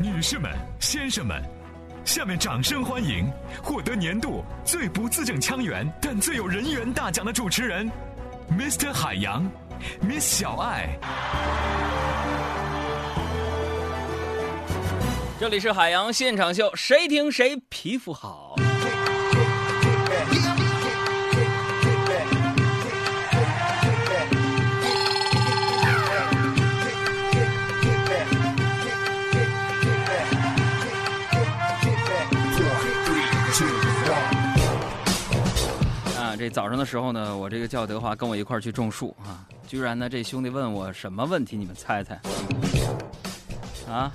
女士们、先生们，下面掌声欢迎获得年度最不字正腔圆但最有人缘大奖的主持人，Mr. 海洋，Miss 小爱。这里是海洋现场秀，谁听谁皮肤好。早上的时候呢，我这个叫德华跟我一块儿去种树啊，居然呢，这兄弟问我什么问题？你们猜猜？啊？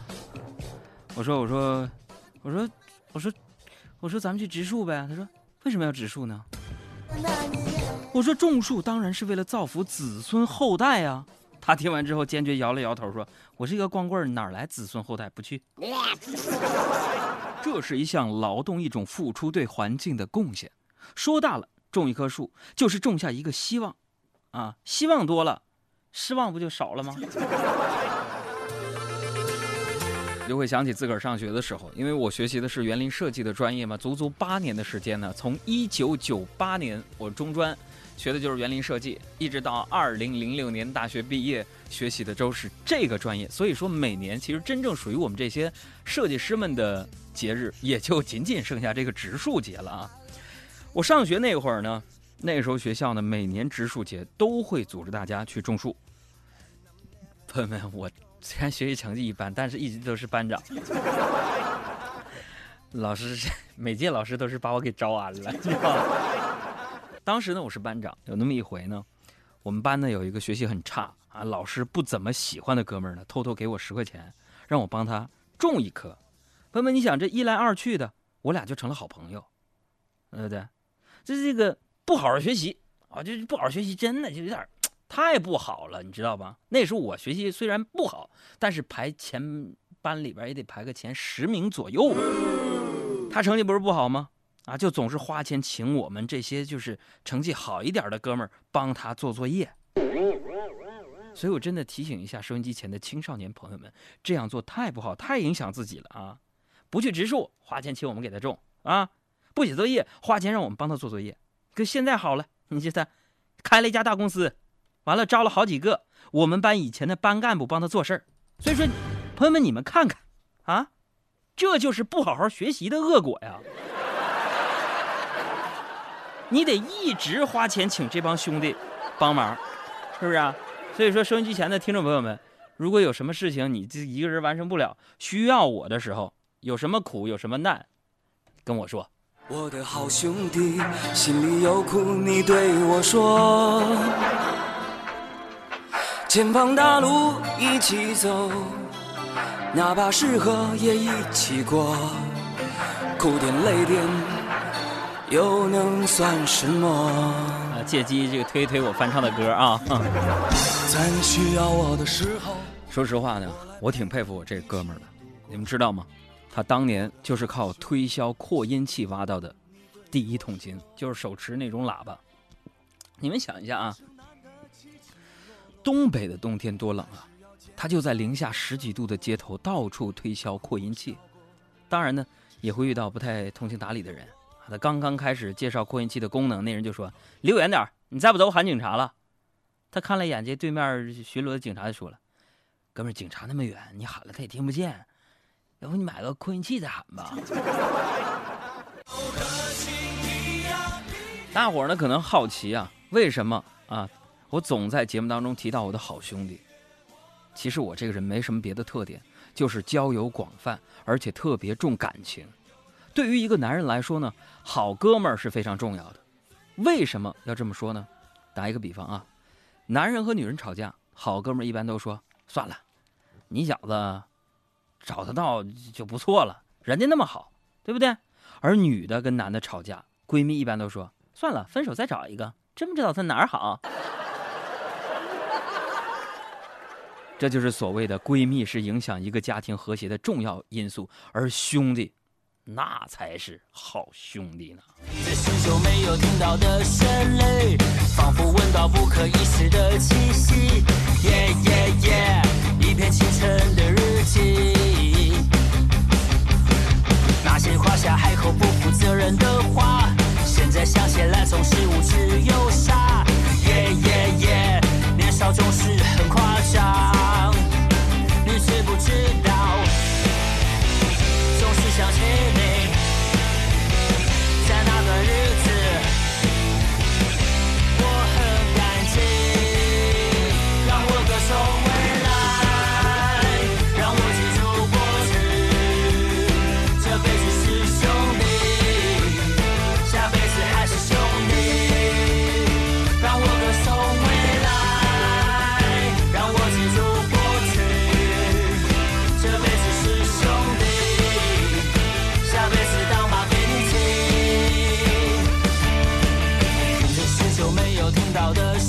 我说我说我说我说我说咱们去植树呗。他说为什么要植树呢？我说种树当然是为了造福子孙后代啊。他听完之后坚决摇了摇头说：“我是一个光棍，哪来子孙后代？不去。”这是一项劳动，一种付出对环境的贡献。说大了，种一棵树就是种下一个希望，啊，希望多了，失望不就少了吗？就会想起自个儿上学的时候，因为我学习的是园林设计的专业嘛，足足八年的时间呢。从一九九八年我中专学的就是园林设计，一直到二零零六年大学毕业，学习的都是这个专业。所以说，每年其实真正属于我们这些设计师们的节日，也就仅仅剩下这个植树节了啊。我上学那会儿呢，那时候学校呢每年植树节都会组织大家去种树。朋友们，我。虽然学习成绩一般，但是一直都是班长。老师每届老师都是把我给招安了。当时呢，我是班长。有那么一回呢，我们班呢有一个学习很差啊，老师不怎么喜欢的哥们儿呢，偷偷给我十块钱，让我帮他种一棵。朋友们，你想这一来二去的，我俩就成了好朋友，对不对？这这个不好好学习啊，就是不好好学习，真的就有点。太不好了，你知道吧？那时候我学习虽然不好，但是排前班里边也得排个前十名左右吧。他成绩不是不好吗？啊，就总是花钱请我们这些就是成绩好一点的哥们儿帮他做作业。所以我真的提醒一下收音机前的青少年朋友们，这样做太不好，太影响自己了啊！不去植树，花钱请我们给他种啊；不写作业，花钱让我们帮他做作业。可现在好了，你记得开了一家大公司。完了，招了好几个我们班以前的班干部帮他做事儿，所以说，朋友们你们看看，啊，这就是不好好学习的恶果呀！你得一直花钱请这帮兄弟帮忙，是不是啊？所以说，收音机前的听众朋友们，如果有什么事情你这一个人完成不了，需要我的时候，有什么苦有什么难，跟我说。我的好兄弟，心里有苦你对我说。前方大路一起走，哪怕是河也一起过。苦点累点，又能算什么？啊，借机这个推一推我翻唱的歌啊！在你需要我的时候，说实话呢，我挺佩服我这哥们儿的。你们知道吗？他当年就是靠推销扩音器挖到的第一桶金，就是手持那种喇叭。你们想一下啊。东北的冬天多冷啊，他就在零下十几度的街头到处推销扩音器。当然呢，也会遇到不太通情达理的人。他刚刚开始介绍扩音器的功能，那人就说：“离我远点你再不走，我喊警察了。”他看了一眼这对面巡逻的警察，就说了：“哥们，警察那么远，你喊了他也听不见，要不你买个扩音器再喊吧。”大伙儿呢可能好奇啊，为什么啊？我总在节目当中提到我的好兄弟，其实我这个人没什么别的特点，就是交友广泛，而且特别重感情。对于一个男人来说呢，好哥们儿是非常重要的。为什么要这么说呢？打一个比方啊，男人和女人吵架，好哥们儿一般都说算了，你小子找得到就不错了，人家那么好，对不对？而女的跟男的吵架，闺蜜一般都说算了，分手再找一个，真不知道他哪儿好。这就是所谓的闺蜜是影响一个家庭和谐的重要因素，而兄弟，那才是好兄弟呢。仿佛闻到不可一世的气息，耶耶耶一片清晨的日记。到的